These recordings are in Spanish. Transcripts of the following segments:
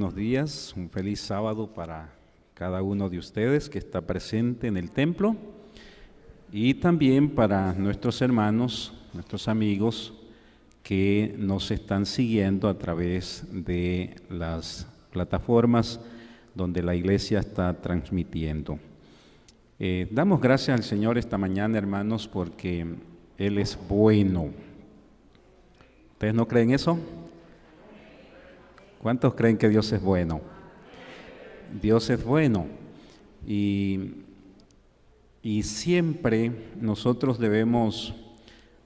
Buenos días, un feliz sábado para cada uno de ustedes que está presente en el templo y también para nuestros hermanos, nuestros amigos que nos están siguiendo a través de las plataformas donde la iglesia está transmitiendo. Eh, damos gracias al Señor esta mañana, hermanos, porque Él es bueno. ¿Ustedes no creen eso? ¿Cuántos creen que Dios es bueno? Dios es bueno y, y siempre nosotros debemos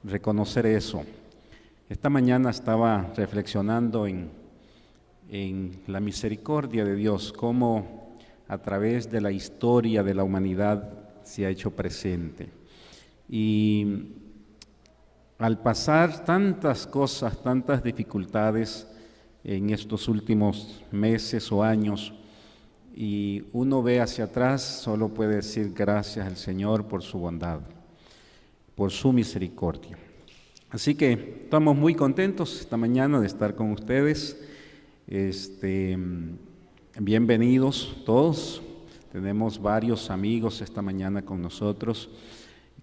reconocer eso. Esta mañana estaba reflexionando en, en la misericordia de Dios, cómo a través de la historia de la humanidad se ha hecho presente. Y al pasar tantas cosas, tantas dificultades, en estos últimos meses o años y uno ve hacia atrás, solo puede decir gracias al Señor por su bondad, por su misericordia. Así que estamos muy contentos esta mañana de estar con ustedes. Este, bienvenidos todos. Tenemos varios amigos esta mañana con nosotros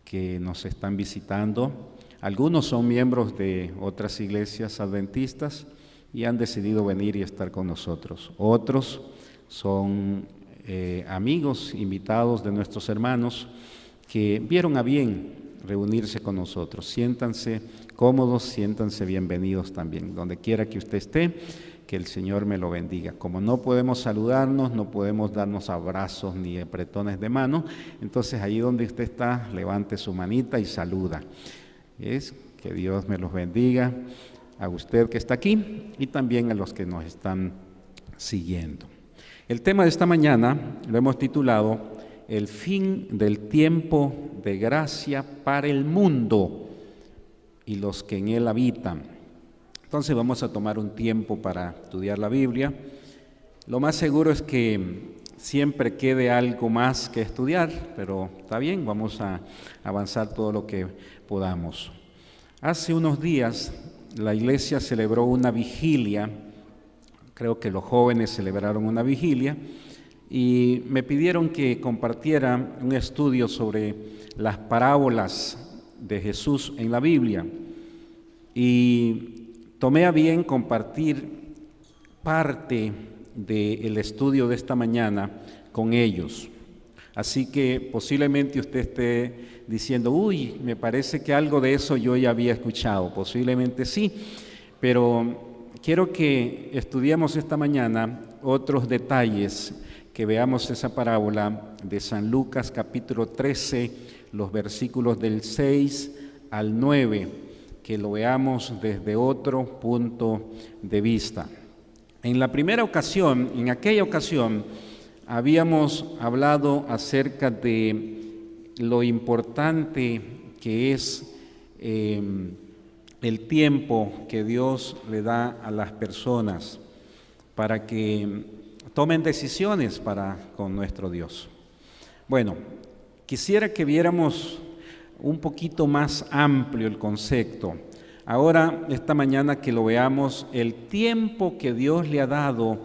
que nos están visitando. Algunos son miembros de otras iglesias adventistas y han decidido venir y estar con nosotros. Otros son eh, amigos, invitados de nuestros hermanos que vieron a bien reunirse con nosotros. Siéntanse cómodos, siéntanse bienvenidos también. Donde quiera que usted esté, que el Señor me lo bendiga. Como no podemos saludarnos, no podemos darnos abrazos ni apretones de mano, entonces allí donde usted está, levante su manita y saluda. Es que Dios me los bendiga a usted que está aquí y también a los que nos están siguiendo. El tema de esta mañana lo hemos titulado El fin del tiempo de gracia para el mundo y los que en él habitan. Entonces vamos a tomar un tiempo para estudiar la Biblia. Lo más seguro es que siempre quede algo más que estudiar, pero está bien, vamos a avanzar todo lo que podamos. Hace unos días la iglesia celebró una vigilia, creo que los jóvenes celebraron una vigilia, y me pidieron que compartiera un estudio sobre las parábolas de Jesús en la Biblia. Y tomé a bien compartir parte del estudio de esta mañana con ellos. Así que posiblemente usted esté diciendo, uy, me parece que algo de eso yo ya había escuchado. Posiblemente sí, pero quiero que estudiemos esta mañana otros detalles, que veamos esa parábola de San Lucas capítulo 13, los versículos del 6 al 9, que lo veamos desde otro punto de vista. En la primera ocasión, en aquella ocasión, habíamos hablado acerca de lo importante que es em, el tiempo que Dios le da a las personas para que tomen decisiones para con nuestro Dios. Bueno, quisiera que viéramos un poquito más amplio el concepto. Ahora, esta mañana que lo veamos, el tiempo que Dios le ha dado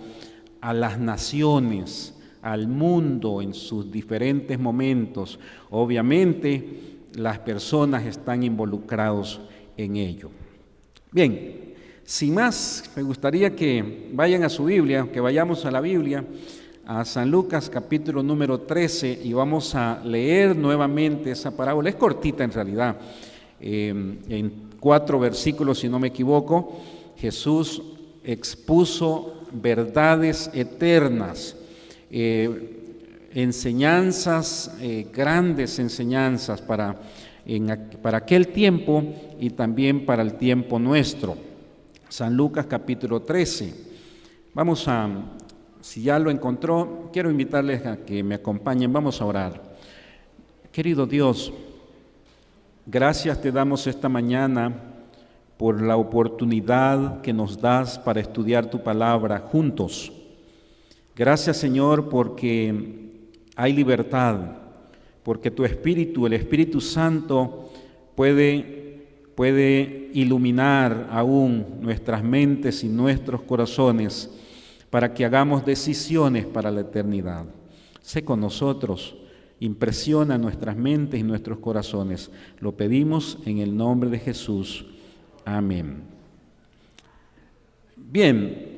a las naciones, al mundo en sus diferentes momentos. Obviamente las personas están involucrados en ello. Bien, sin más, me gustaría que vayan a su Biblia, que vayamos a la Biblia, a San Lucas capítulo número 13 y vamos a leer nuevamente esa parábola. Es cortita en realidad, em, en cuatro versículos si no me equivoco, Jesús expuso verdades eternas eh, enseñanzas, eh, grandes enseñanzas para, para aquel tiempo y también para el tiempo nuestro. San Lucas capítulo 13. Vamos a, si ya lo encontró, quiero invitarles a que me acompañen, vamos a orar. Querido Dios, gracias te damos esta mañana por la oportunidad que nos das para estudiar tu palabra juntos. Gracias Señor porque hay libertad, porque tu Espíritu, el Espíritu Santo, puede, puede iluminar aún nuestras mentes y nuestros corazones para que hagamos decisiones para la eternidad. Sé con nosotros, impresiona nuestras mentes y nuestros corazones. Lo pedimos en el nombre de Jesús. Amén. Bien,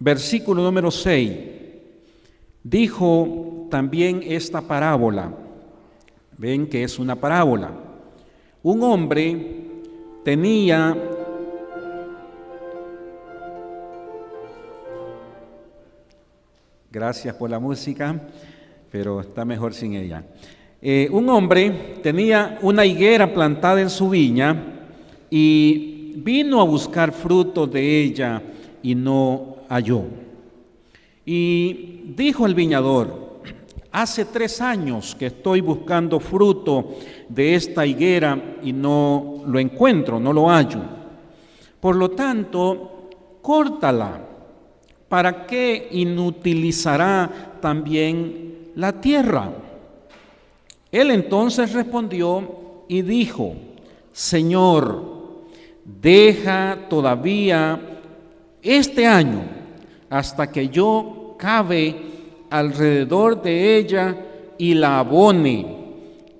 versículo número 6. Dijo también esta parábola. Ven que es una parábola. Un hombre tenía Gracias por la música, pero está mejor sin ella. Eh, un hombre tenía una higuera plantada en su viña y vino a buscar fruto de ella y no halló. Y dijo al viñador, hace tres años que estoy buscando fruto de esta higuera y no lo encuentro, no lo hallo. Por lo tanto, córtala ¿para qué inutilizará también la tierra? Él entonces respondió y dijo, Señor, deja todavía este año hasta que yo cabe alrededor de ella y la abone.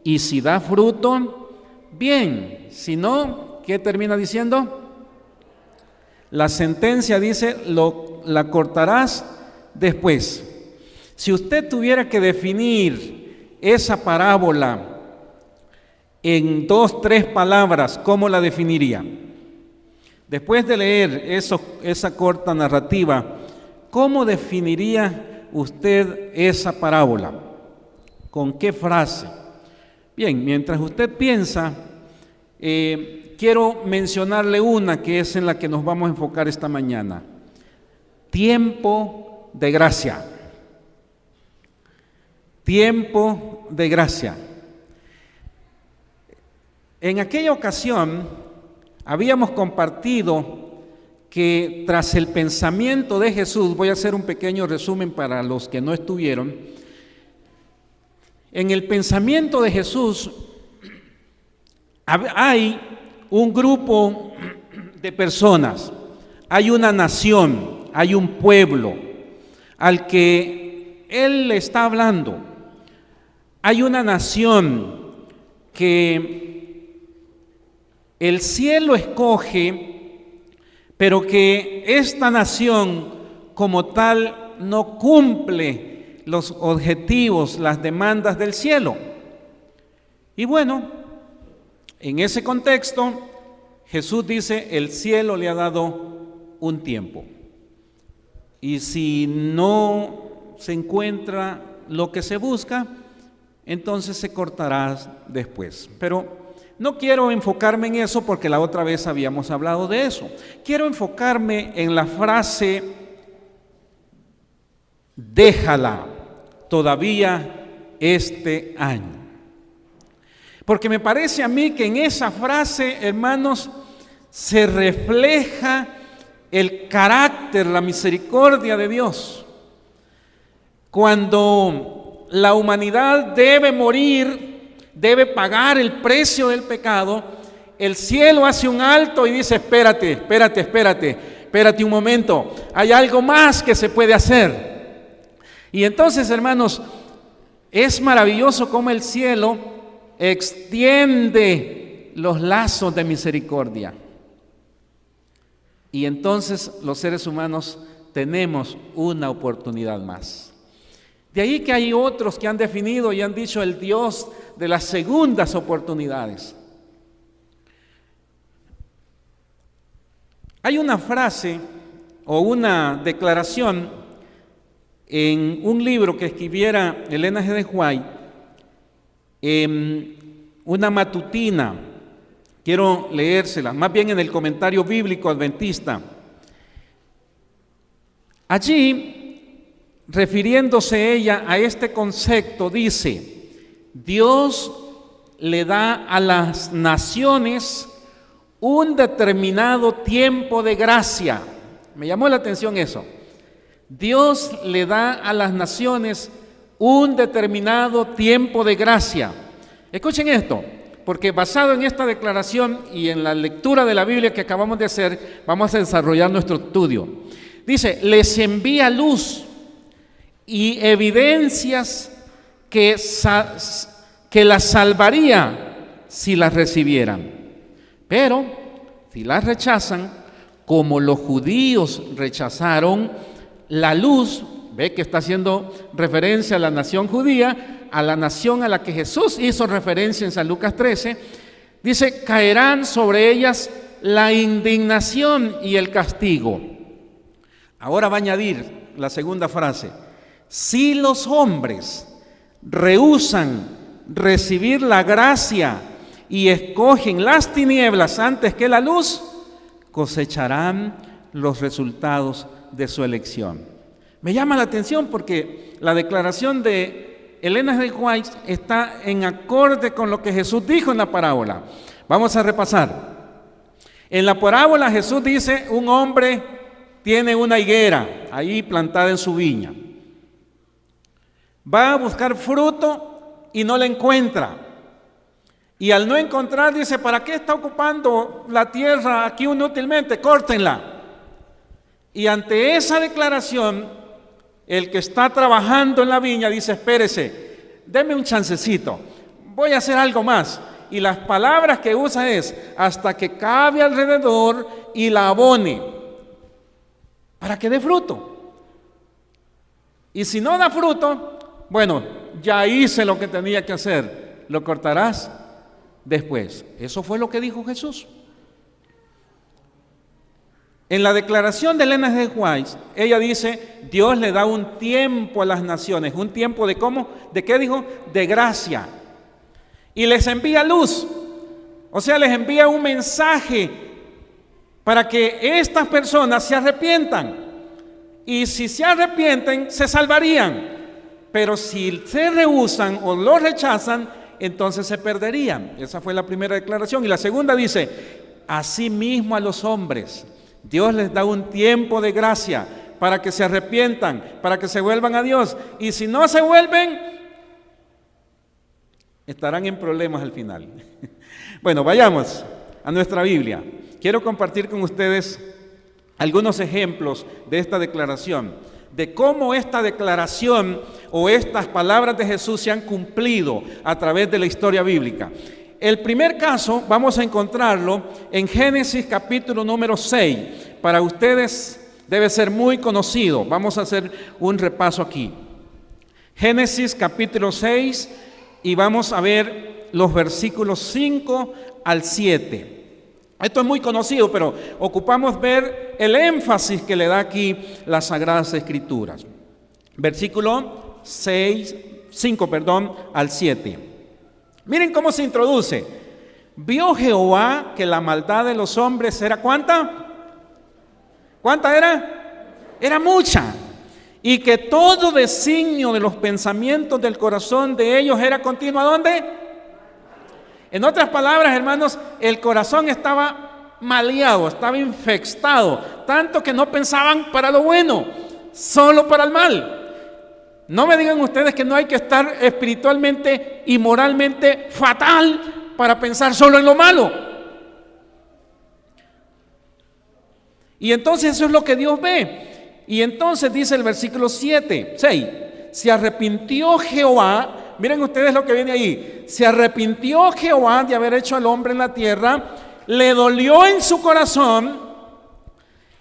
Y si da fruto, bien, si no, ¿qué termina diciendo? La sentencia dice, lo, la cortarás después. Si usted tuviera que definir esa parábola en dos, tres palabras, ¿cómo la definiría? Después de leer eso, esa corta narrativa, ¿cómo definiría usted esa parábola? ¿Con qué frase? Bien, mientras usted piensa, eh, quiero mencionarle una que es en la que nos vamos a enfocar esta mañana. Tiempo de gracia. Tiempo de gracia. En aquella ocasión habíamos compartido que tras el pensamiento de Jesús, voy a hacer un pequeño resumen para los que no estuvieron, en el pensamiento de Jesús hay un grupo de personas, hay una nación, hay un pueblo al que Él le está hablando. Hay una nación que el cielo escoge, pero que esta nación como tal no cumple los objetivos, las demandas del cielo. Y bueno, en ese contexto, Jesús dice, el cielo le ha dado un tiempo. Y si no se encuentra lo que se busca, entonces se cortará después. Pero no quiero enfocarme en eso porque la otra vez habíamos hablado de eso. Quiero enfocarme en la frase, déjala todavía este año. Porque me parece a mí que en esa frase, hermanos, se refleja el carácter, la misericordia de Dios. Cuando la humanidad debe morir, debe pagar el precio del pecado, el cielo hace un alto y dice, espérate, espérate, espérate, espérate un momento, hay algo más que se puede hacer. Y entonces, hermanos, es maravilloso como el cielo extiende los lazos de misericordia. Y entonces los seres humanos tenemos una oportunidad más. De ahí que hay otros que han definido y han dicho el Dios de las segundas oportunidades. Hay una frase o una declaración en un libro que escribiera Elena G. de White una matutina, quiero leérsela, más bien en el comentario bíblico adventista. Allí, refiriéndose ella a este concepto, dice, Dios le da a las naciones un determinado tiempo de gracia. Me llamó la atención eso. Dios le da a las naciones un determinado tiempo de gracia. Escuchen esto, porque basado en esta declaración y en la lectura de la Biblia que acabamos de hacer, vamos a desarrollar nuestro estudio. Dice, les envía luz y evidencias que, las salvaría si las recibieran. Pero si las rechazan, como los judíos rechazaron la luz, ve que está haciendo referencia a la nación judía, a la nación a la que Jesús hizo referencia en San Lucas 13, dice, caerán sobre ellas la indignación y el castigo. Ahora va a añadir la segunda frase, si los hombres rehusan recibir la gracia y escogen las tinieblas antes que la luz, cosecharán los resultados de su elección. Me llama la atención porque la declaración de Elena de White está en acorde con lo que Jesús dijo en la parábola. Vamos a repasar. En la parábola Jesús dice, un hombre tiene una higuera ahí plantada en su viña. Va a buscar fruto y no la encuentra. Y al no encontrar dice, ¿para qué está ocupando la tierra aquí inútilmente? Córtenla. Y ante esa declaración, el que está trabajando en la viña dice, espérese, deme un chancecito, voy a hacer algo más y las palabras que usa es hasta que cabe alrededor y la abone para que dé fruto. Y si no da fruto, bueno, ya hice lo que tenía que hacer, lo cortarás después. Eso fue lo que dijo Jesús. En la declaración de Elena de White, ella dice, Dios le da un tiempo a las naciones, un tiempo de cómo, de qué dijo, de gracia, y les envía luz. O sea, les envía un mensaje para que estas personas se arrepientan. Y si se arrepienten, se salvarían. Pero si se rehusan o lo rechazan, entonces se perderían. Esa fue la primera declaración. Y la segunda dice, mismo a los hombres, Dios les da un tiempo de gracia para que se arrepientan, para que se vuelvan a Dios. Y si no se vuelven, estarán en problemas al final. Bueno, vayamos a nuestra Biblia. Quiero compartir con ustedes algunos ejemplos de esta declaración, de cómo esta declaración o estas palabras de Jesús se han cumplido a través de la historia bíblica. El primer caso vamos a encontrarlo en Génesis capítulo número 6. Para ustedes debe ser muy conocido. Vamos a hacer un repaso aquí. Génesis capítulo 6 y vamos a ver los versículos 5 al 7. Esto es muy conocido, pero ocupamos ver el énfasis que le da aquí las Sagradas Escrituras. Versículo 6, 5, perdón, al 7. Miren cómo se introduce. Vio Jehová que la maldad de los hombres era cuánta? ¿Cuánta era? Era mucha y que todo designio de los pensamientos del corazón de ellos era continuo. ¿A dónde? En otras palabras, hermanos, el corazón estaba maleado, estaba infectado, tanto que no pensaban para lo bueno, solo para el mal. No me digan ustedes que no hay que estar espiritualmente y moralmente fatal para pensar solo en lo malo. Y entonces eso es lo que Dios ve. Y entonces dice el versículo 7, 6, se arrepintió Jehová, miren ustedes lo que viene ahí, se arrepintió Jehová de haber hecho al hombre en la tierra, le dolió en su corazón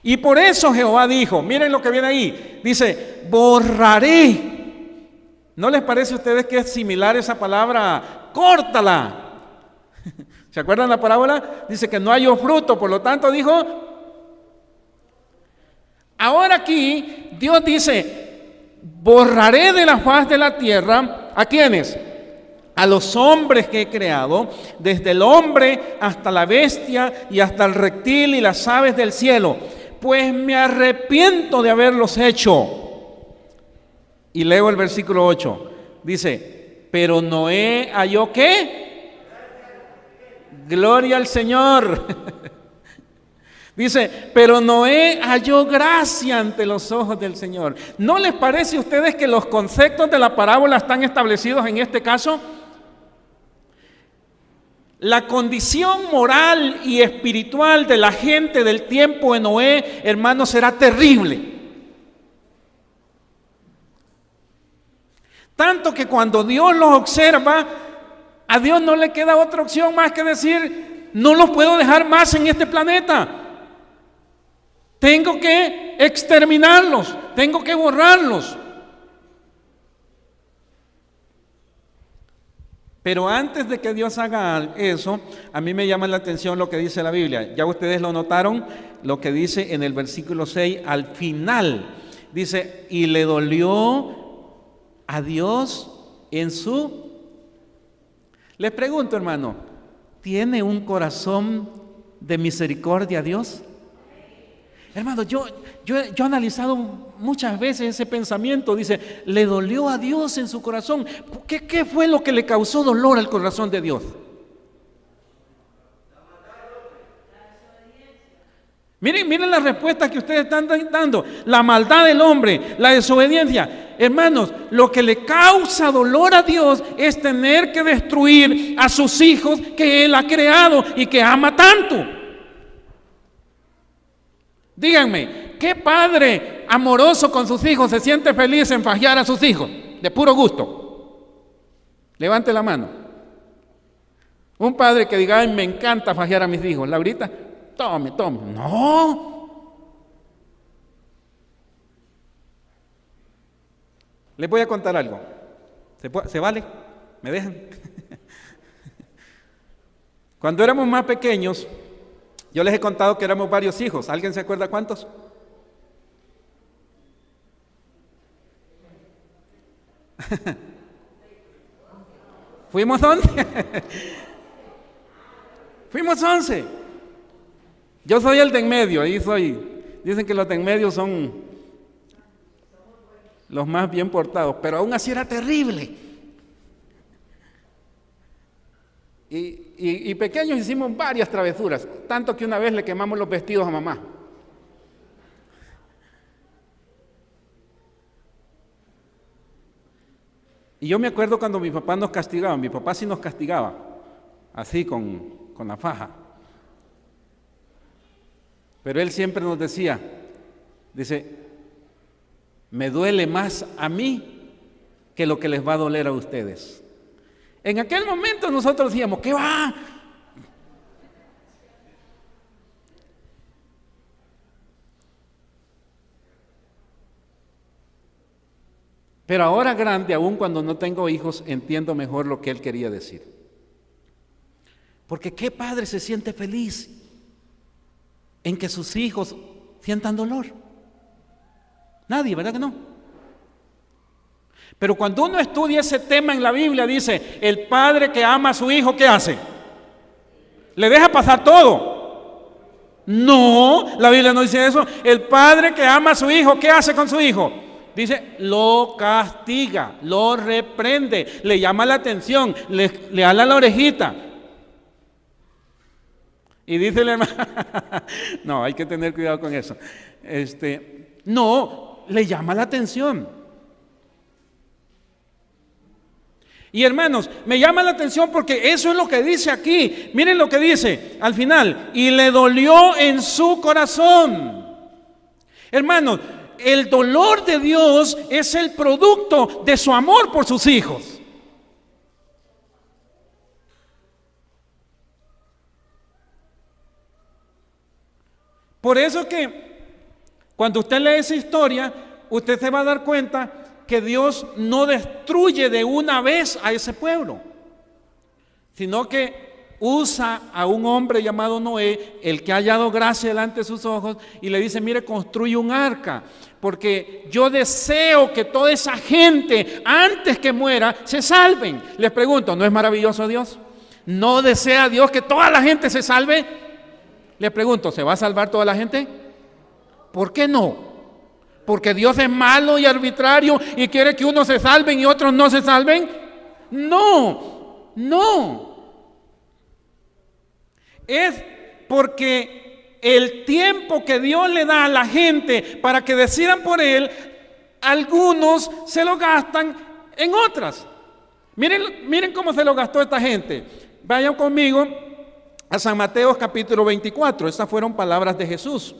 y por eso Jehová dijo, miren lo que viene ahí, dice, borraré. ¿No les parece a ustedes que es similar esa palabra? Córtala. ¿Se acuerdan la parábola? Dice que no hay fruto, por lo tanto dijo, Ahora aquí Dios dice, borraré de la faz de la tierra a quienes? A los hombres que he creado, desde el hombre hasta la bestia y hasta el reptil y las aves del cielo, pues me arrepiento de haberlos hecho. Y leo el versículo 8. Dice, pero Noé halló qué? Gloria al Señor. Dice, pero Noé halló gracia ante los ojos del Señor. ¿No les parece a ustedes que los conceptos de la parábola están establecidos en este caso? La condición moral y espiritual de la gente del tiempo de Noé, hermanos, será terrible. Tanto que cuando Dios los observa, a Dios no le queda otra opción más que decir, no los puedo dejar más en este planeta. Tengo que exterminarlos, tengo que borrarlos. Pero antes de que Dios haga eso, a mí me llama la atención lo que dice la Biblia. Ya ustedes lo notaron, lo que dice en el versículo 6 al final. Dice, y le dolió a Dios en su... Les pregunto, hermano, ¿tiene un corazón de misericordia Dios? Hermano, yo, yo, yo, he analizado muchas veces ese pensamiento. Dice, le dolió a Dios en su corazón. ¿Qué, ¿Qué, fue lo que le causó dolor al corazón de Dios? Miren, miren la respuesta que ustedes están dando. La maldad del hombre, la desobediencia. Hermanos, lo que le causa dolor a Dios es tener que destruir a sus hijos que Él ha creado y que ama tanto. Díganme, ¿qué padre amoroso con sus hijos se siente feliz en fajear a sus hijos? De puro gusto. Levante la mano. Un padre que diga, me encanta fajear a mis hijos. Laurita, tome, tome. No. Les voy a contar algo. ¿Se, ¿Se, vale? ¿Me dejan? Cuando éramos más pequeños, yo les he contado que éramos varios hijos. ¿Alguien se acuerda cuántos? Fuimos once. Fuimos once. Yo soy el de en medio, ahí soy. Dicen que los de en medio son los más bien portados, pero aún así era terrible. Y, pequeños hicimos varias travesuras, tanto que una vez le quemamos los vestidos a mamá. Y yo me acuerdo cuando mi papá nos castigaba, mi papá sí nos castigaba, así con, con la faja. Pero él siempre nos decía, dice, me duele más a mí que lo que les va a doler a ustedes. En aquel momento nosotros decíamos, ¿qué va? Pero ahora grande, aún cuando no tengo hijos, entiendo mejor lo que él quería decir. Porque qué padre se siente feliz en que sus hijos sientan dolor. Nadie, ¿verdad que no? Pero cuando uno estudia ese tema en la Biblia, dice, el padre que ama a su hijo, ¿qué hace? Le deja pasar todo. No, la Biblia no dice eso. El padre que ama a su hijo, ¿qué hace con su hijo? Dice, lo castiga, lo reprende, le llama la atención, le, le ala la orejita. Y dice el hermano, no, hay que tener cuidado con eso. Este, no, le llama la atención. Y hermanos, me llama la atención porque eso es lo que dice aquí. Miren lo que dice al final. Y le dolió en su corazón. Hermanos, el dolor de Dios es el producto de su amor por sus hijos. Por eso que cuando usted lee esa historia, usted se va a dar cuenta que Dios no destruye de una vez a ese pueblo, sino que usa a un hombre llamado Noé, el que ha hallado gracia delante de sus ojos, y le dice, mire, construye un arca, porque yo deseo que toda esa gente, antes que muera, se salven. Les pregunto, ¿no es maravilloso Dios? ¿No desea Dios que toda la gente se salve? Les pregunto, ¿se va a salvar toda la gente? ¿Por qué no? Porque Dios es malo y arbitrario y quiere que unos se salven y otros no se salven. No, no. Es porque el tiempo que Dios le da a la gente para que decidan por Él, algunos se lo gastan en otras. Miren, miren cómo se lo gastó esta gente. Vayan conmigo a San Mateo capítulo 24. Esas fueron palabras de Jesús.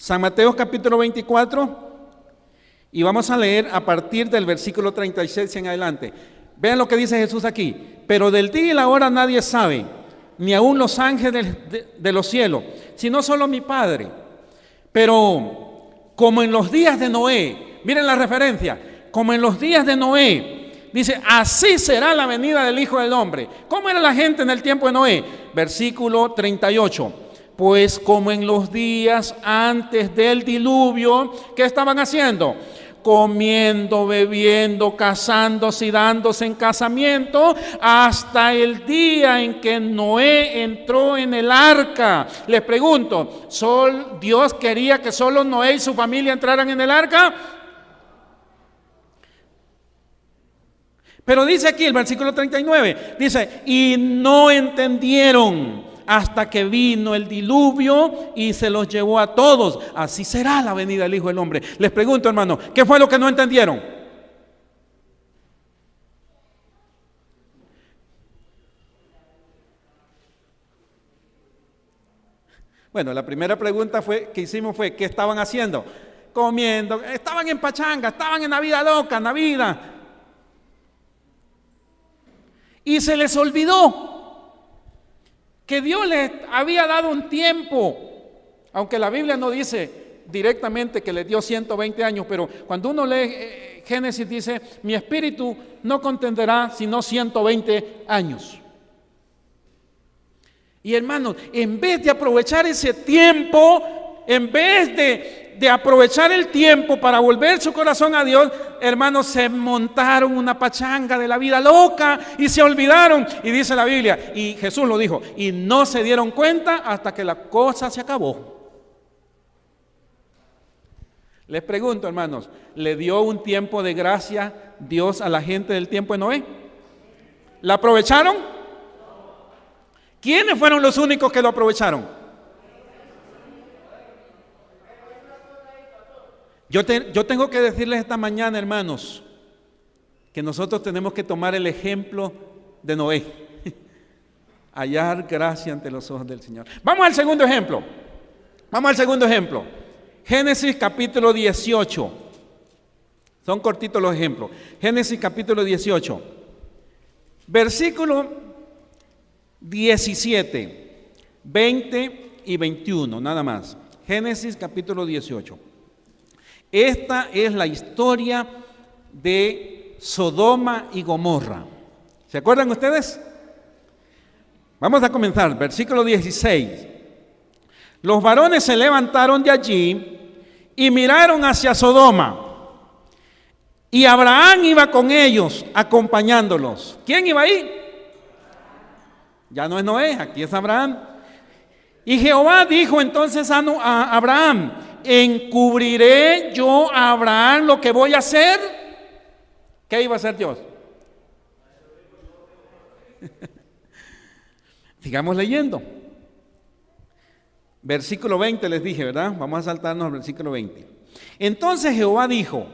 San Mateo capítulo 24, Y vamos a leer a partir del versículo 36 en adelante. Vean lo que dice Jesús aquí. Pero del día y la hora nadie sabe, ni aun los ángeles de, los cielos, sino solo mi Padre. Pero como en los días de Noé, miren la referencia, como en los días de Noé, dice, así será la venida del Hijo del Hombre. ¿Cómo era la gente en el tiempo de Noé? Versículo 38. Pues como en los días antes del diluvio, ¿qué estaban haciendo? comiendo, bebiendo, casándose y dándose en casamiento, hasta el día en que Noé entró en el arca. Les pregunto, ¿Sol, ¿Dios quería que solo Noé y su familia entraran en el arca? Pero dice aquí el versículo 39, dice, y no entendieron hasta que vino el diluvio y se los llevó a todos. Así será la venida del Hijo del Hombre. Les pregunto, hermano, ¿qué fue lo que no entendieron? Bueno, la primera pregunta fue, que hicimos fue, ¿qué estaban haciendo? Comiendo, estaban en pachanga, estaban en la vida loca, en la vida. Y se les olvidó que Dios les había dado un tiempo, aunque la Biblia no dice directamente que les dio 120 años, pero cuando uno lee eh, Génesis dice, mi espíritu no contenderá sino 120 años. Y hermanos, en vez de aprovechar ese tiempo, en vez de de aprovechar el tiempo para volver su corazón a Dios, hermanos, se montaron una pachanga de la vida loca y se olvidaron. Y dice la Biblia, y Jesús lo dijo, y no se dieron cuenta hasta que la cosa se acabó. Les pregunto, hermanos, ¿le dio un tiempo de gracia Dios a la gente del tiempo de Noé? ¿La aprovecharon? ¿Quiénes fueron los únicos que lo aprovecharon? Yo, tengo que decirles esta mañana, hermanos, que nosotros tenemos que tomar el ejemplo de Noé. Hallar gracia ante los ojos del Señor. Vamos al segundo ejemplo. Vamos al segundo ejemplo. Génesis capítulo 18. Son cortitos los ejemplos. Génesis capítulo 18. Versículo 17, 20 y 21, nada más. Génesis capítulo 18. Esta es la historia de Sodoma y Gomorra. ¿Se acuerdan ustedes? Vamos a comenzar, versículo 16. Los varones se levantaron de allí y miraron hacia Sodoma. Y Abraham iba con ellos, acompañándolos. ¿Quién iba ahí? Ya no es Noé, aquí es Abraham. Y Jehová dijo entonces a Abraham, encubriré yo a Abraham lo que voy a hacer. ¿Qué iba a hacer Dios? Sigamos leyendo. Versículo 20 les dije, ¿verdad? Vamos a saltarnos al versículo 20. Entonces Jehová dijo,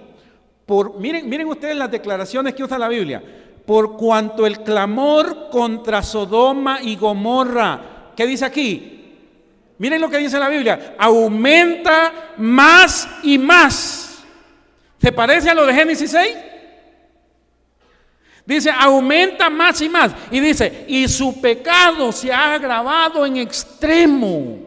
por, miren, miren ustedes las declaraciones que usa la Biblia, por cuanto el clamor contra Sodoma y Gomorra, ¿qué dice aquí? Miren lo que dice la Biblia, aumenta más y más. ¿Se parece a lo de Génesis 6? Dice, aumenta más y más. Y dice, y su pecado se ha agravado en extremo.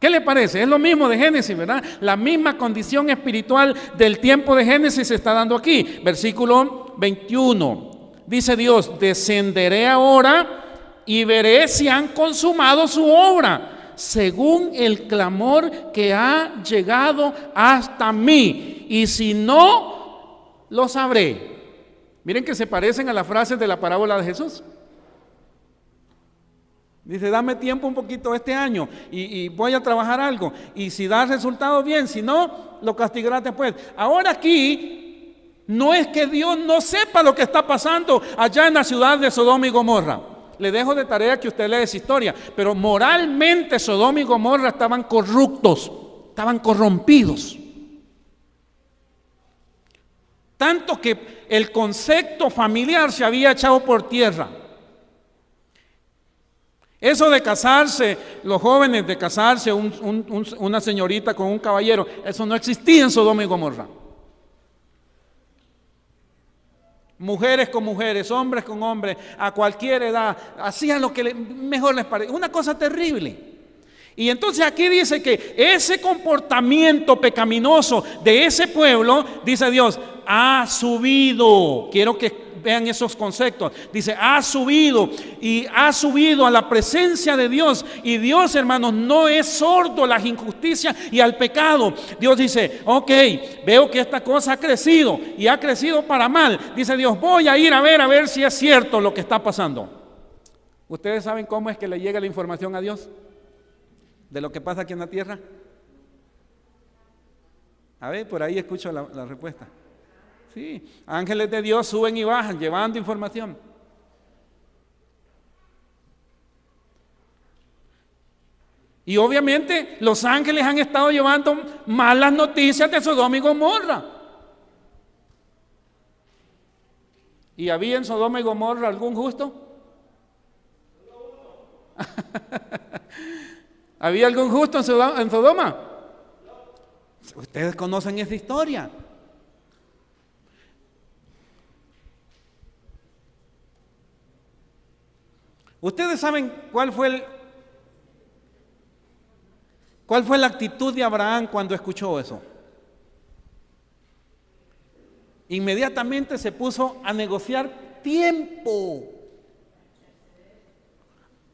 ¿Qué le parece? Es lo mismo de Génesis, ¿verdad? La misma condición espiritual del tiempo de Génesis se está dando aquí. Versículo 21. Dice Dios, descenderé ahora y veré si han consumado su obra, según el clamor que ha llegado hasta mí. Y si no, lo sabré. Miren que se parecen a las frases de la parábola de Jesús. Dice, dame tiempo un poquito este año y, voy a trabajar algo. Y si da resultado, bien. Si no, lo castigarás después. Ahora aquí, no es que Dios no sepa lo que está pasando allá en la ciudad de Sodoma y Gomorra. Le dejo de tarea que usted lea esa historia, pero moralmente Sodoma y Gomorra estaban corruptos, estaban corrompidos. Tanto que el concepto familiar se había echado por tierra. Eso de casarse, los jóvenes de casarse, una señorita con un caballero, eso no existía en Sodoma y Gomorra. Mujeres con mujeres, hombres con hombres, a cualquier edad, hacían lo que mejor les parecía. Una cosa terrible. Y entonces aquí dice que ese comportamiento pecaminoso de ese pueblo, dice Dios, ha subido. Quiero que vean esos conceptos. Dice, ha subido y ha subido a la presencia de Dios. Y Dios, hermanos, no es sordo a las injusticias y al pecado. Dios dice, ok, veo que esta cosa ha crecido y ha crecido para mal. Dice Dios, voy a ir a ver, a ver si es cierto lo que está pasando. ¿Ustedes saben cómo es que le llega la información a Dios de lo que pasa aquí en la tierra? A ver, por ahí escucho la, la respuesta. Sí, ángeles de Dios suben y bajan llevando información. Y obviamente los ángeles han estado llevando malas noticias de Sodoma y Gomorra. ¿Y había en Sodoma y Gomorra algún justo? ¿Había algún justo en Sodoma? Ustedes conocen esa historia. Ustedes saben cuál fue cuál fue la actitud de Abraham cuando escuchó eso. Inmediatamente se puso a negociar tiempo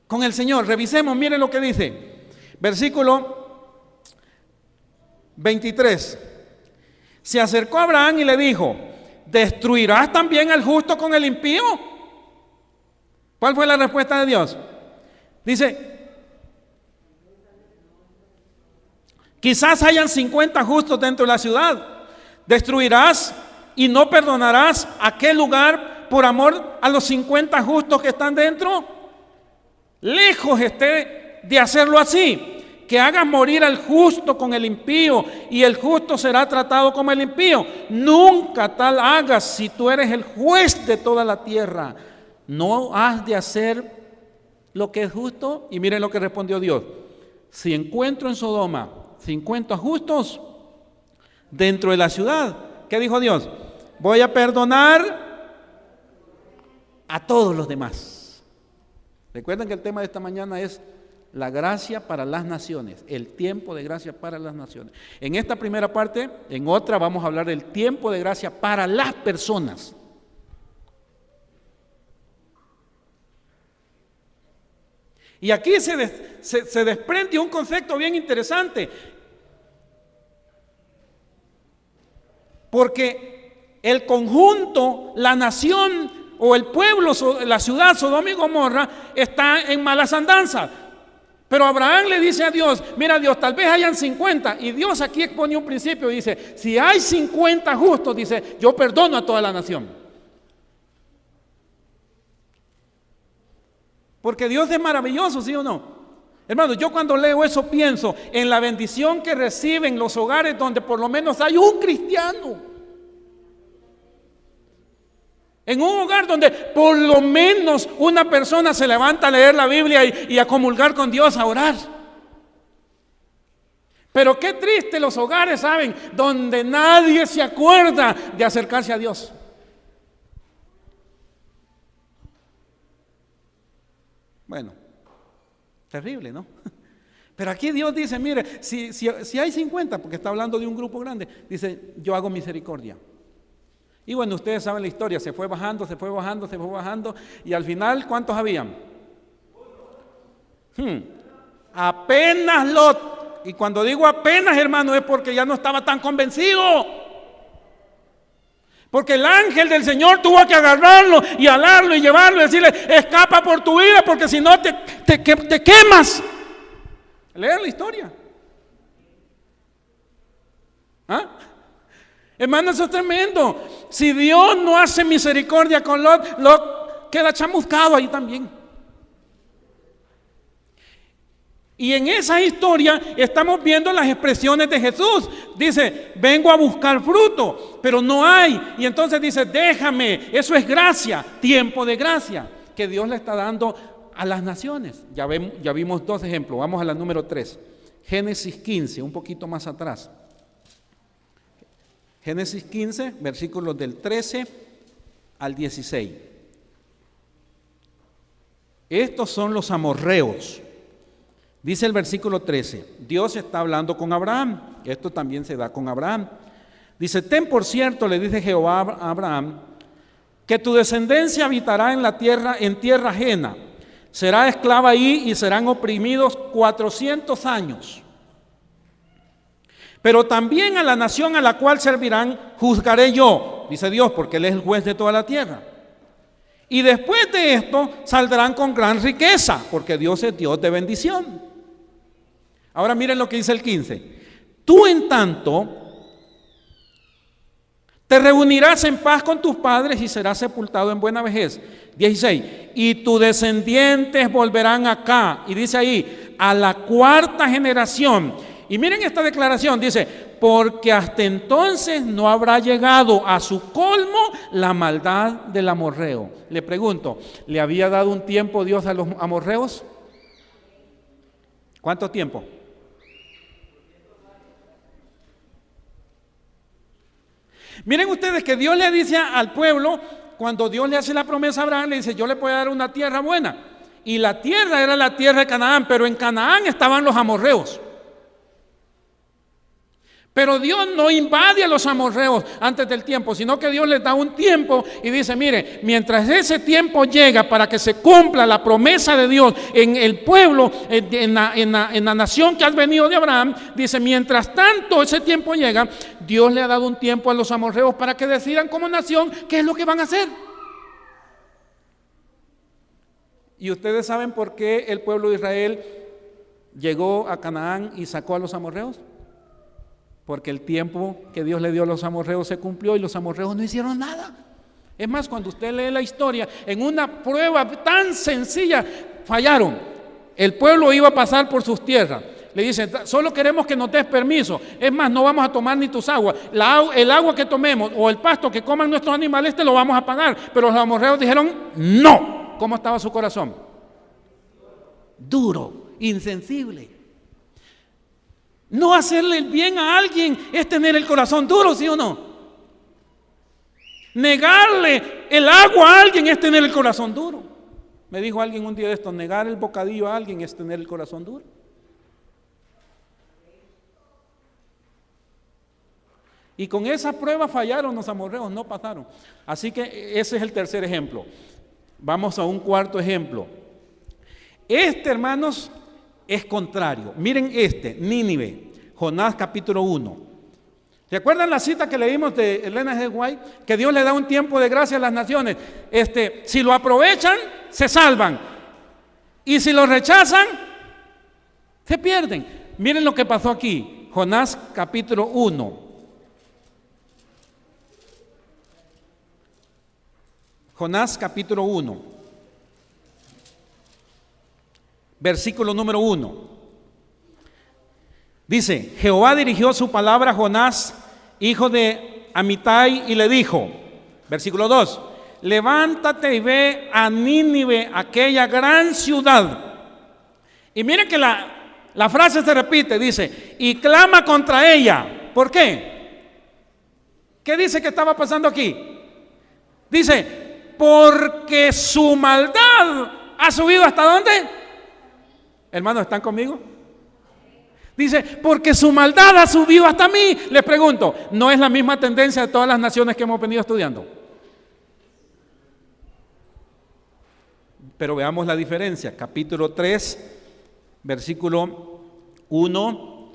con el Señor. Revisemos, miren lo que dice. Versículo 23. Se acercó Abraham y le dijo, ¿destruirás también al justo con el impío? ¿Cuál fue la respuesta de Dios? Dice, quizás hayan 50 justos dentro de la ciudad. Destruirás y no perdonarás aquel lugar por amor a los 50 justos que están dentro. Lejos esté de hacerlo así. Que hagas morir al justo con el impío y el justo será tratado como el impío. Nunca tal hagas si tú eres el juez de toda la tierra. No has de hacer lo que es justo. Y miren lo que respondió Dios. Si encuentro en Sodoma 50 justos dentro de la ciudad, ¿qué dijo Dios? Voy a perdonar a todos los demás. Recuerden que el tema de esta mañana es la gracia para las naciones, el tiempo de gracia para las naciones. En esta primera parte, en otra vamos a hablar del tiempo de gracia para las personas. Y aquí se, desprende un concepto bien interesante. Porque el conjunto, la nación o el pueblo, la ciudad Sodoma y Gomorra está en malas andanzas. Pero Abraham le dice a Dios, mira Dios, tal vez hayan 50. Y Dios aquí expone un principio y dice, si hay 50 justos, dice, yo perdono a toda la nación. Porque Dios es maravilloso, ¿sí o no? Hermano, yo cuando leo eso pienso en la bendición que reciben los hogares donde por lo menos hay un cristiano. En un hogar donde por lo menos una persona se levanta a leer la Biblia y, a comulgar con Dios, a orar. Pero qué triste los hogares, ¿saben? Donde nadie se acuerda de acercarse a Dios. Bueno, terrible, ¿no? Pero aquí Dios dice, mire, si, si, hay 50, porque está hablando de un grupo grande, dice, yo hago misericordia. Y bueno, ustedes saben la historia, se fue bajando, se fue bajando, se fue bajando, y al final, ¿cuántos habían? Hmm, apenas Lot. Y cuando digo apenas, hermano, es porque ya no estaba tan convencido. Porque el ángel del Señor tuvo que agarrarlo y alarlo y llevarlo y decirle, escapa por tu vida porque si no te, te, te quemas. Leer la historia. ¿Ah? Hermano, eso es tremendo. Si Dios no hace misericordia con Lot, Lot queda chamuscado ahí también. Y en esa historia estamos viendo las expresiones de Jesús. Dice, vengo a buscar fruto, pero no hay. Y entonces dice, déjame, eso es gracia, tiempo de gracia que Dios le está dando a las naciones. Ya, vimos dos ejemplos. Vamos a la número 3. Génesis 15, un poquito más atrás. Génesis 15, versículos del 13 al 16. Estos son los amorreos. Dice el versículo 13, Dios está hablando con Abraham. Esto también se da con Abraham. Dice, ten por cierto, le dice Jehová a Abraham, que tu descendencia habitará en la tierra, en tierra ajena. Será esclava ahí y serán oprimidos 400 años. Pero también a la nación a la cual servirán juzgaré yo, dice Dios, porque Él es el juez de toda la tierra. Y después de esto saldrán con gran riqueza, porque Dios es Dios de bendición. Ahora miren lo que dice el 15. Tú en tanto te reunirás en paz con tus padres y serás sepultado en buena vejez. 16. Y tus descendientes volverán acá. Y dice ahí, a la cuarta generación. Y miren esta declaración, dice, porque hasta entonces no habrá llegado a su colmo la maldad del amorreo. Le pregunto, ¿le había dado un tiempo Dios a los amorreos? ¿Cuánto tiempo? Miren ustedes que Dios le dice al pueblo, cuando Dios le hace la promesa a Abraham, le dice, yo le voy a dar una tierra buena. Y la tierra era la tierra de Canaán, pero en Canaán estaban los amorreos. Pero Dios no invade a los amorreos antes del tiempo, sino que Dios les da un tiempo y dice, mire, mientras ese tiempo llega para que se cumpla la promesa de Dios en el pueblo, en la, en la nación que ha venido de Abraham, dice, mientras tanto ese tiempo llega, Dios le ha dado un tiempo a los amorreos para que decidan como nación qué es lo que van a hacer. Y ustedes saben por qué el pueblo de Israel llegó a Canaán y sacó a los amorreos. Porque el tiempo que Dios le dio a los amorreos se cumplió y los amorreos no hicieron nada. Es más, cuando usted lee la historia, en una prueba tan sencilla, fallaron. El pueblo iba a pasar por sus tierras. Le dicen, solo queremos que nos des permiso. Es más, no vamos a tomar ni tus aguas. el agua que tomemos o el pasto que coman nuestros animales te lo vamos a pagar. Pero los amorreos dijeron, no. ¿Cómo estaba su corazón? Duro, insensible. No hacerle el bien a alguien es tener el corazón duro, ¿sí o no? Negarle el agua a alguien es tener el corazón duro. Me dijo alguien un día de esto, negar el bocadillo a alguien es tener el corazón duro. Y con esa prueba fallaron los amorreos, no pasaron. Así que ese es el tercer ejemplo. Vamos a un cuarto ejemplo. Este, hermanos, es contrario. Miren este, Nínive, Jonás capítulo 1. ¿Se acuerdan la cita que leímos de Elena G. White? Que Dios le da un tiempo de gracia a las naciones. Este, si lo aprovechan, se salvan. Y si lo rechazan, se pierden. Miren lo que pasó aquí. Jonás capítulo 1. Jonás capítulo 1 versículo número 1. Dice, Jehová dirigió su palabra a Jonás, hijo de Amitai, y le dijo, versículo 2, levántate y ve a Nínive, aquella gran ciudad. Y miren que la, la frase se repite, dice, y clama contra ella. ¿Por qué? ¿Qué dice que estaba pasando aquí? Dice, porque su maldad ha subido hasta dónde? Hermanos, ¿están conmigo? Dice, porque su maldad ha subido hasta mí. Les pregunto, ¿no es la misma tendencia de todas las naciones que hemos venido estudiando? Pero veamos la diferencia. Capítulo 3, versículo 1.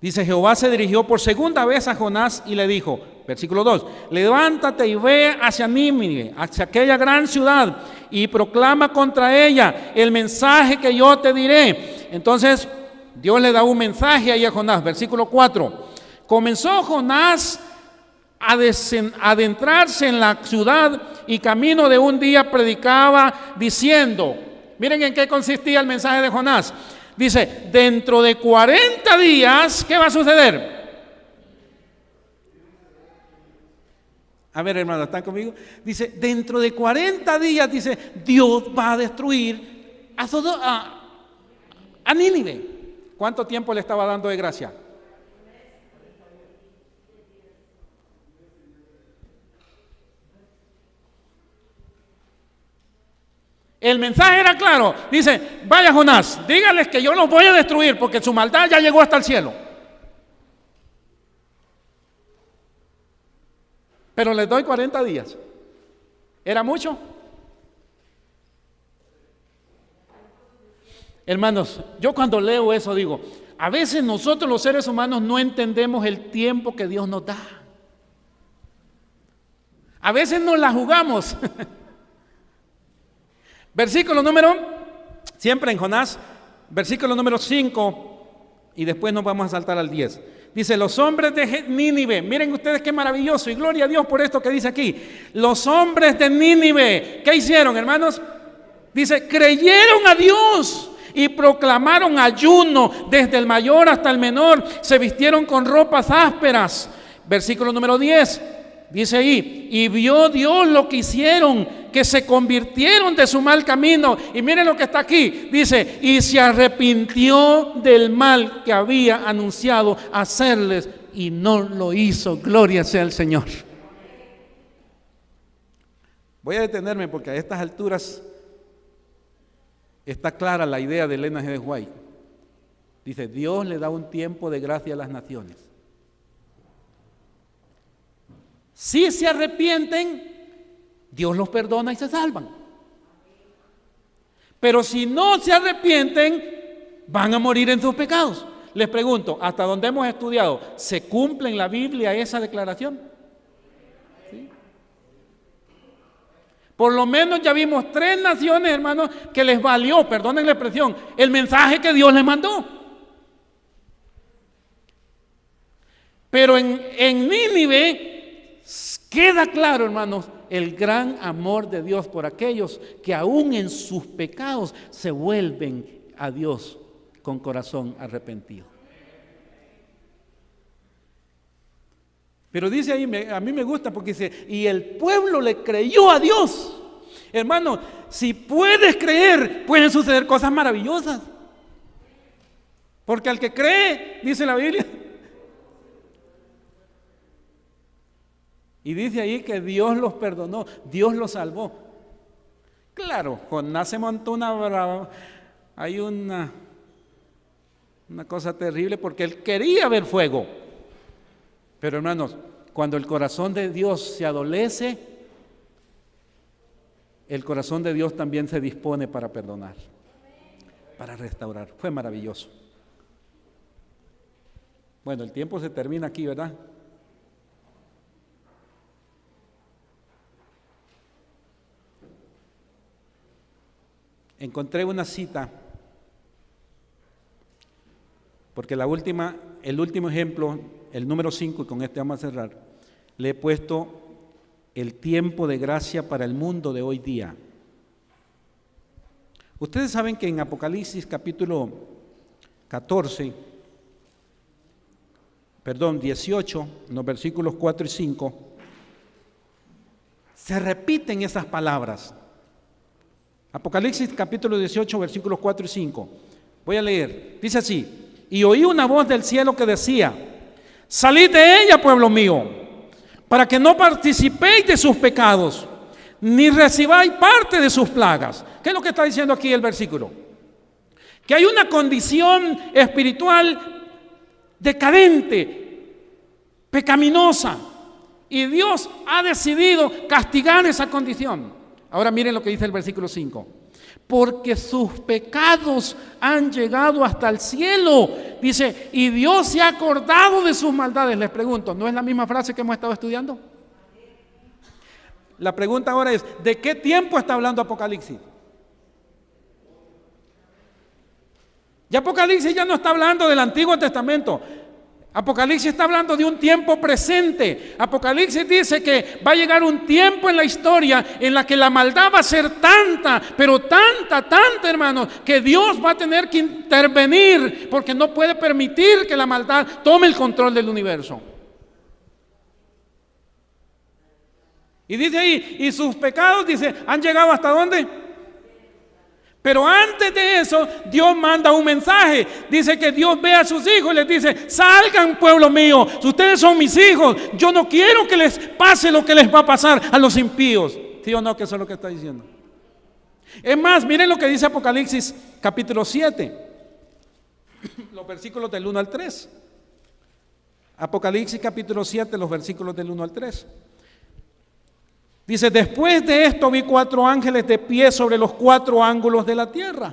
Dice, Jehová se dirigió por segunda vez a Jonás y le dijo, versículo 2, levántate y ve hacia Nínive, hacia aquella gran ciudad y proclama contra ella el mensaje que yo te diré. Entonces Dios le da un mensaje ahí a Jonás, versículo 4. Comenzó Jonás a adentrarse en la ciudad y camino de un día predicaba diciendo, miren en qué consistía el mensaje de Jonás. Dice, dentro de 40 días, ¿qué va a suceder? A ver, hermano, ¿están conmigo? Dice, dentro de 40 días, dice, Dios va a destruir a, a, a Nínive. ¿Cuánto tiempo le estaba dando de gracia? El mensaje era claro. Dice, vaya Jonás, dígales que yo los voy a destruir porque su maldad ya llegó hasta el cielo. Pero les doy 40 días. ¿Era mucho? Hermanos, yo cuando leo eso digo, a veces nosotros los seres humanos no entendemos el tiempo que Dios nos da. A veces nos la jugamos. Versículo número, siempre en Jonás, versículo número 5, y después nos vamos a saltar al 10. Dice, los hombres de Nínive, miren ustedes qué maravilloso, y gloria a Dios por esto que dice aquí. Los hombres de Nínive, ¿qué hicieron, hermanos? Dice, creyeron a Dios y proclamaron ayuno desde el mayor hasta el menor, se vistieron con ropas ásperas. Versículo número 10. Dice ahí, y vio Dios lo que hicieron, que se convirtieron de su mal camino. Y miren lo que está aquí. Dice, y se arrepintió del mal que había anunciado hacerles y no lo hizo. Gloria sea al Señor. Voy a detenerme porque a estas alturas está clara la idea de Elena G. de White. Dice, Dios le da un tiempo de gracia a las naciones. Si se arrepienten, Dios los perdona y se salvan. Pero si no se arrepienten, van a morir en sus pecados. Les pregunto, hasta donde hemos estudiado, ¿se cumple en la Biblia esa declaración? Por lo menos ya vimos tres naciones, hermanos, que les valió, perdonen la expresión, el mensaje que Dios les mandó. Pero en, en Nínive Queda claro, hermanos, el gran amor de Dios por aquellos que aún en sus pecados se vuelven a Dios con corazón arrepentido. Pero dice ahí, a mí me gusta porque dice, y el pueblo le creyó a Dios. Hermano, si puedes creer, pueden suceder cosas maravillosas. Porque al que cree, dice la Biblia, Y dice ahí que Dios los perdonó, Dios los salvó. Claro, Jonás se montó una brava. Hay una, una cosa terrible porque él quería ver fuego. Pero hermanos, cuando el corazón de Dios se adolece, el corazón de Dios también se dispone para perdonar, para restaurar. Fue maravilloso. Bueno, el tiempo se termina aquí, ¿verdad? Encontré una cita, porque la última, el último ejemplo, el número 5, y con este vamos a cerrar, le he puesto el tiempo de gracia para el mundo de hoy día. Ustedes saben que en Apocalipsis capítulo 14, perdón, 18, en los versículos 4 y 5, se repiten esas palabras. Apocalipsis capítulo 18, versículos 4 y 5. Voy a leer. Dice así, y oí una voz del cielo que decía, salid de ella, pueblo mío, para que no participéis de sus pecados, ni recibáis parte de sus plagas. ¿Qué es lo que está diciendo aquí el versículo? Que hay una condición espiritual decadente, pecaminosa, y Dios ha decidido castigar esa condición. Ahora miren lo que dice el versículo 5. Porque sus pecados han llegado hasta el cielo. Dice, y Dios se ha acordado de sus maldades. Les pregunto, ¿no es la misma frase que hemos estado estudiando? La pregunta ahora es, ¿de qué tiempo está hablando Apocalipsis? Y Apocalipsis ya no está hablando del Antiguo Testamento, Apocalipsis está hablando de un tiempo presente. Apocalipsis dice que va a llegar un tiempo en la historia en la que la maldad va a ser tanta, pero tanta, tanta, hermanos, que Dios va a tener que intervenir porque no puede permitir que la maldad tome el control del universo. Y dice ahí, y sus pecados, dice, han llegado hasta dónde? Pero antes de eso, Dios manda un mensaje. Dice que Dios ve a sus hijos y les dice, salgan pueblo mío, ustedes son mis hijos. Yo no quiero que les pase lo que les va a pasar a los impíos. ¿Sí o no? Que eso es lo que está diciendo. Es más, miren lo que dice Apocalipsis capítulo 7, los versículos del 1 al 3. Apocalipsis capítulo 7, los versículos del 1 al 3. Dice, después de esto vi cuatro ángeles de pie sobre los cuatro ángulos de la tierra,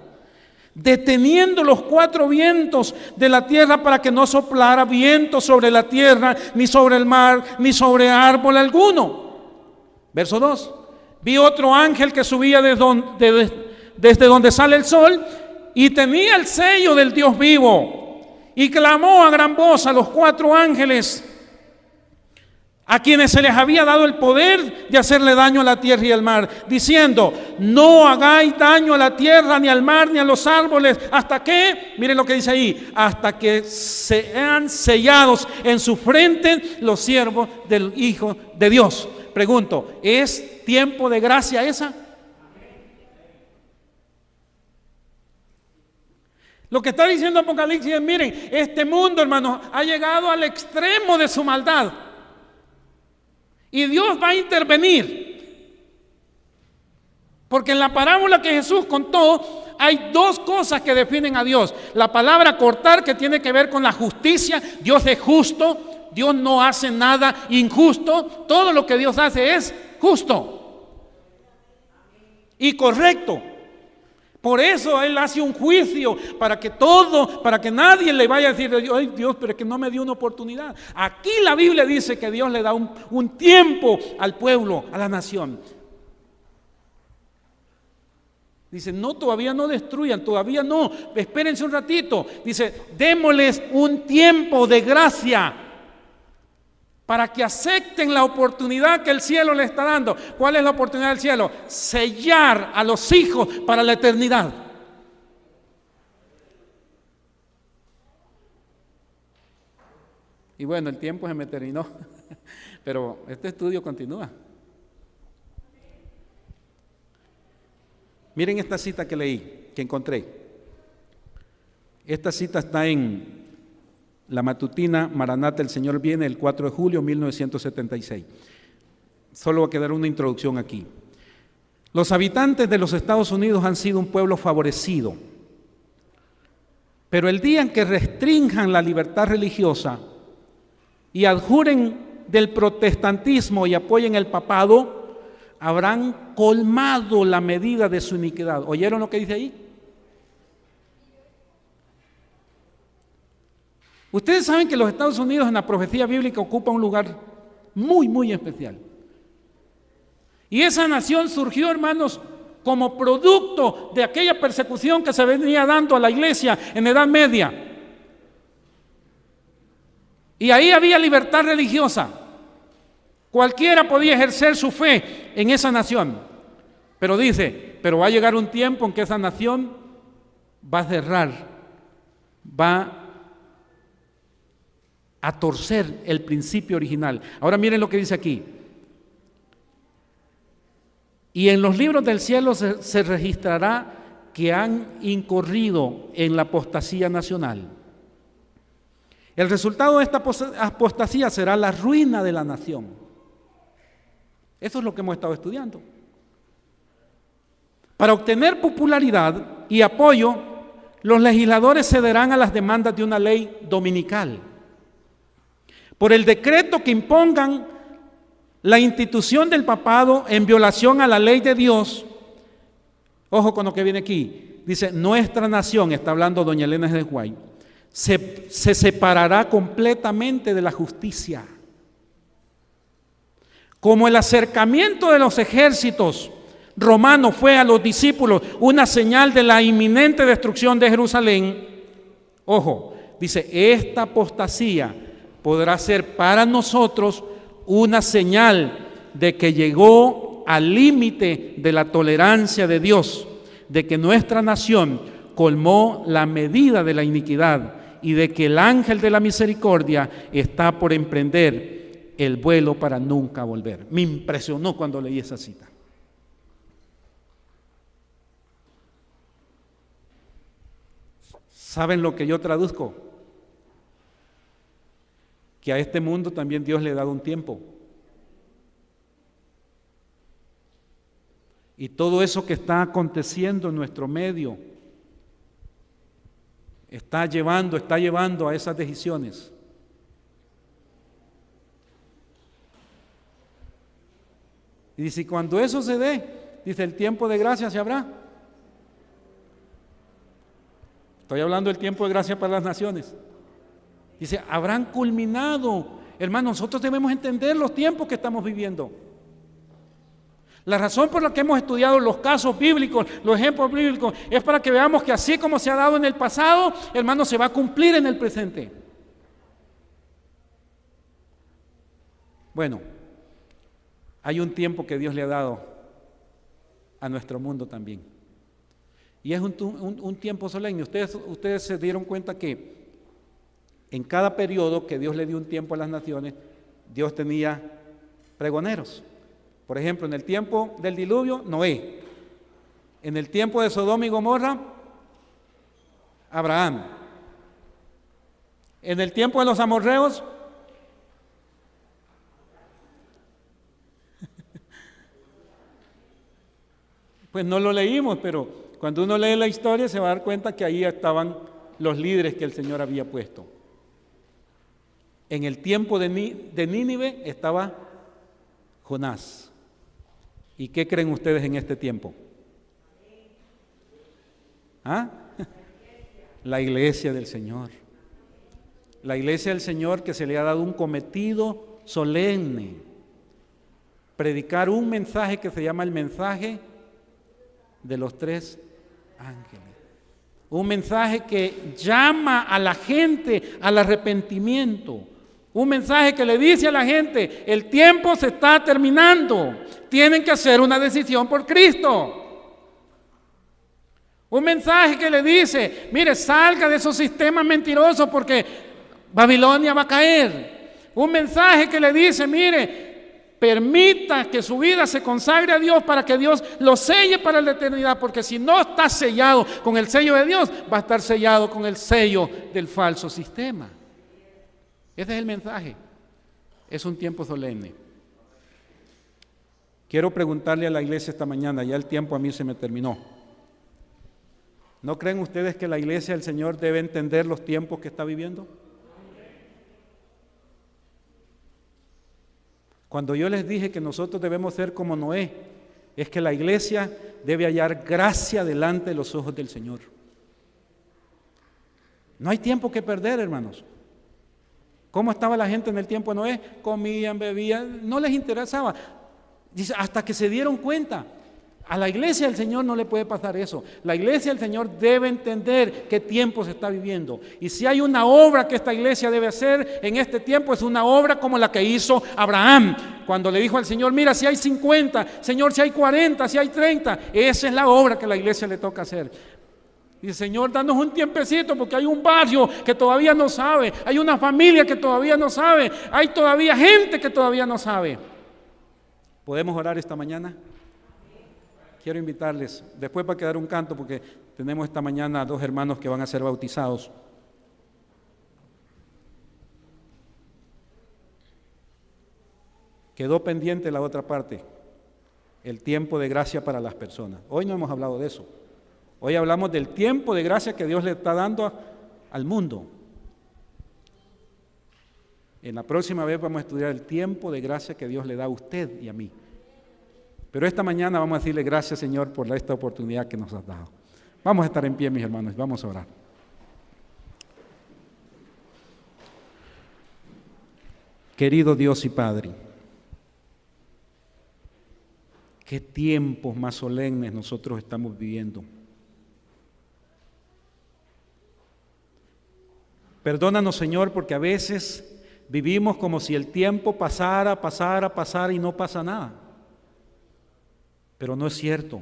deteniendo los cuatro vientos de la tierra para que no soplara viento sobre la tierra, ni sobre el mar, ni sobre árbol alguno. Verso 2. Vi otro ángel que subía desde donde, desde donde sale el sol y tenía el sello del Dios vivo y clamó a gran voz a los cuatro ángeles a quienes se les había dado el poder de hacerle daño a la tierra y al mar, diciendo, no hagáis daño a la tierra, ni al mar, ni a los árboles, hasta que, miren lo que dice ahí, hasta que sean sellados en su frente los siervos del Hijo de Dios. Pregunto, ¿es tiempo de gracia esa? Lo que está diciendo Apocalipsis es, miren, este mundo, hermanos, ha llegado al extremo de su maldad. Y Dios va a intervenir. Porque en la parábola que Jesús contó hay dos cosas que definen a Dios. La palabra cortar que tiene que ver con la justicia. Dios es justo. Dios no hace nada injusto. Todo lo que Dios hace es justo y correcto. Por eso Él hace un juicio para que todo, para que nadie le vaya a decir, ay Dios, pero es que no me dio una oportunidad. Aquí la Biblia dice que Dios le da un, un tiempo al pueblo, a la nación. Dice, no, todavía no destruyan, todavía no, espérense un ratito. Dice, démosles un tiempo de gracia para que acepten la oportunidad que el cielo le está dando. ¿Cuál es la oportunidad del cielo? Sellar a los hijos para la eternidad. Y bueno, el tiempo se me terminó, pero este estudio continúa. Miren esta cita que leí, que encontré. Esta cita está en la matutina Maranata, el Señor viene el 4 de julio de 1976. Solo va a quedar una introducción aquí. Los habitantes de los Estados Unidos han sido un pueblo favorecido, pero el día en que restrinjan la libertad religiosa y adjuren del protestantismo y apoyen el papado, habrán colmado la medida de su iniquidad. ¿Oyeron lo que dice ahí? Ustedes saben que los Estados Unidos en la profecía bíblica ocupa un lugar muy, muy especial. Y esa nación surgió, hermanos, como producto de aquella persecución que se venía dando a la iglesia en Edad Media. Y ahí había libertad religiosa. Cualquiera podía ejercer su fe en esa nación. Pero dice, pero va a llegar un tiempo en que esa nación va a cerrar, va a torcer el principio original. Ahora miren lo que dice aquí. Y en los libros del cielo se, registrará que han incurrido en la apostasía nacional. El resultado de esta apostasía será la ruina de la nación. Eso es lo que hemos estado estudiando. Para obtener popularidad y apoyo, los legisladores cederán a las demandas de una ley dominical por el decreto que impongan la institución del papado en violación a la ley de Dios. Ojo con lo que viene aquí. Dice, nuestra nación, está hablando doña Elena de Guay, se, se separará completamente de la justicia. Como el acercamiento de los ejércitos romanos fue a los discípulos una señal de la inminente destrucción de Jerusalén, ojo, dice, esta apostasía podrá ser para nosotros una señal de que llegó al límite de la tolerancia de Dios, de que nuestra nación colmó la medida de la iniquidad y de que el ángel de la misericordia está por emprender el vuelo para nunca volver. Me impresionó cuando leí esa cita. ¿Saben lo que yo traduzco? Que a este mundo también Dios le ha dado un tiempo. Y todo eso que está aconteciendo en nuestro medio está llevando, está llevando a esas decisiones. Y dice, cuando eso se dé, dice, el tiempo de gracia se habrá. Estoy hablando del tiempo de gracia para las naciones. Dice, habrán culminado. Hermanos, nosotros debemos entender los tiempos que estamos viviendo. La razón por la que hemos estudiado los casos bíblicos, los ejemplos bíblicos, es para que veamos que así como se ha dado en el pasado, hermanos, se va a cumplir en el presente. Bueno, hay un tiempo que Dios le ha dado a nuestro mundo también. Y es un, tiempo solemne. Ustedes, ustedes se dieron cuenta que en cada periodo que Dios le dio un tiempo a las naciones, Dios tenía pregoneros. Por ejemplo, en el tiempo del diluvio, Noé. En el tiempo de Sodoma y Gomorra, Abraham. En el tiempo de los amorreos, pues no lo leímos, pero cuando uno lee la historia se va a dar cuenta que ahí estaban los líderes que el Señor había puesto. En el tiempo de, Nínive estaba Jonás. ¿Y qué creen ustedes en este tiempo? ¿Ah? La iglesia del Señor. La iglesia del Señor que se le ha dado un cometido solemne. Predicar un mensaje que se llama el mensaje de los tres ángeles. Un mensaje que llama a la gente al arrepentimiento. Un mensaje que le dice a la gente, el tiempo se está terminando, tienen que hacer una decisión por Cristo. Un mensaje que le dice, mire, salga de esos sistemas mentirosos porque Babilonia va a caer. Un mensaje que le dice, mire, permita que su vida se consagre a Dios para que Dios lo selle para la eternidad, porque si no está sellado con el sello de Dios, va a estar sellado con el sello del falso sistema. Ese es el mensaje. Es un tiempo solemne. Quiero preguntarle a la iglesia esta mañana, ya el tiempo a mí se me terminó. ¿No creen ustedes que la iglesia del Señor debe entender los tiempos que está viviendo? Cuando yo les dije que nosotros debemos ser como Noé, es que la iglesia debe hallar gracia delante de los ojos del Señor. No hay tiempo que perder, hermanos. ¿Cómo estaba la gente en el tiempo de Noé? Comían, bebían, no les interesaba. Dice, hasta que se dieron cuenta. A la iglesia del Señor no le puede pasar eso. La iglesia del Señor debe entender qué tiempo se está viviendo. Y si hay una obra que esta iglesia debe hacer en este tiempo, es una obra como la que hizo Abraham. Cuando le dijo al Señor, mira, si hay 50, Señor, si hay 40, si hay 30, esa es la obra que la iglesia le toca hacer. Dice, Señor, danos un tiempecito porque hay un barrio que todavía no sabe, hay una familia que todavía no sabe, hay todavía gente que todavía no sabe. ¿Podemos orar esta mañana? Quiero invitarles, después va a quedar un canto porque tenemos esta mañana dos hermanos que van a ser bautizados. Quedó pendiente la otra parte, el tiempo de gracia para las personas. Hoy no hemos hablado de eso. Hoy hablamos del tiempo de gracia que Dios le está dando al mundo. En la próxima vez vamos a estudiar el tiempo de gracia que Dios le da a usted y a mí. Pero esta mañana vamos a decirle gracias Señor por esta oportunidad que nos has dado. Vamos a estar en pie, mis hermanos, vamos a orar. Querido Dios y Padre, qué tiempos más solemnes nosotros estamos viviendo. Perdónanos, Señor, porque a veces vivimos como si el tiempo pasara, pasara, pasara y no pasa nada. Pero no es cierto.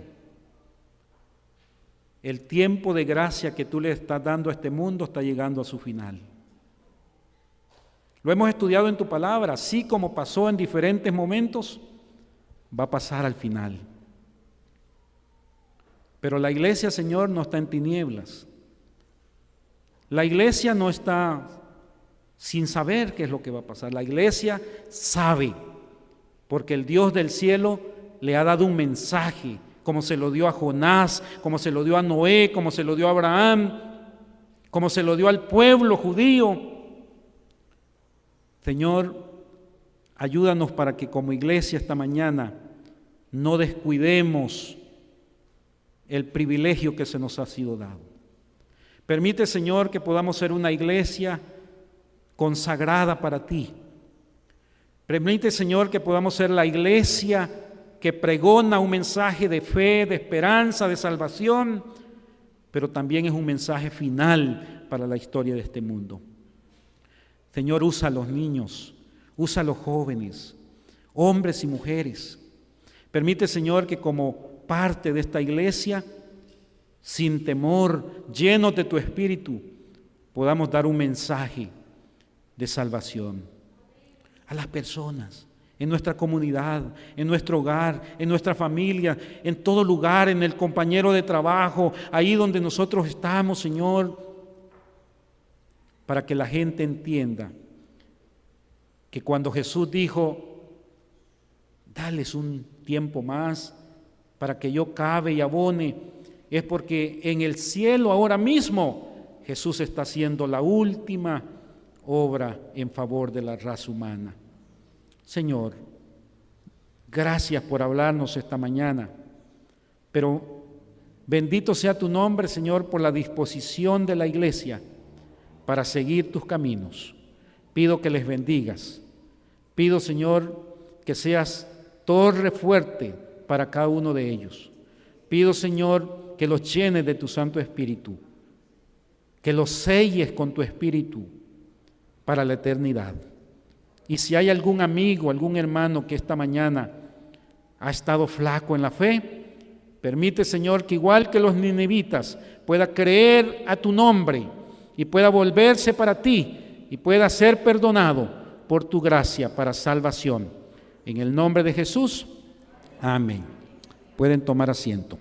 El tiempo de gracia que tú le estás dando a este mundo está llegando a su final. Lo hemos estudiado en tu palabra, así como pasó en diferentes momentos, va a pasar al final. Pero la iglesia, Señor, no está en tinieblas. La iglesia no está sin saber qué es lo que va a pasar. La iglesia sabe, porque el Dios del cielo le ha dado un mensaje, como se lo dio a Jonás, como se lo dio a Noé, como se lo dio a Abraham, como se lo dio al pueblo judío. Señor, ayúdanos para que como iglesia esta mañana no descuidemos el privilegio que se nos ha sido dado. Permite, Señor, que podamos ser una iglesia consagrada para ti. Permite, Señor, que podamos ser la iglesia que pregona un mensaje de fe, de esperanza, de salvación, pero también es un mensaje final para la historia de este mundo. Señor, usa a los niños, usa a los jóvenes, hombres y mujeres. Permite, Señor, que como parte de esta iglesia, sin temor, llenos de tu espíritu, podamos dar un mensaje de salvación a las personas, en nuestra comunidad, en nuestro hogar, en nuestra familia, en todo lugar, en el compañero de trabajo, ahí donde nosotros estamos, Señor para que la gente entienda que cuando Jesús dijo, dales un tiempo más para que yo cabe y abone, es porque en el cielo ahora mismo Jesús está haciendo la última obra en favor de la raza humana. Señor, gracias por hablarnos esta mañana, pero bendito sea tu nombre, Señor, por la disposición de la iglesia para seguir tus caminos. Pido que les bendigas. Pido, Señor, que seas torre fuerte para cada uno de ellos. Pido, Señor, que los llenes de tu Santo Espíritu, que los selles con tu Espíritu para la eternidad. Y si hay algún amigo, algún hermano que esta mañana ha estado flaco en la fe, permite, Señor, que igual que los ninivitas pueda creer a tu nombre y pueda volverse para ti y pueda ser perdonado por tu gracia para salvación. En el nombre de Jesús, amén. Pueden tomar asiento.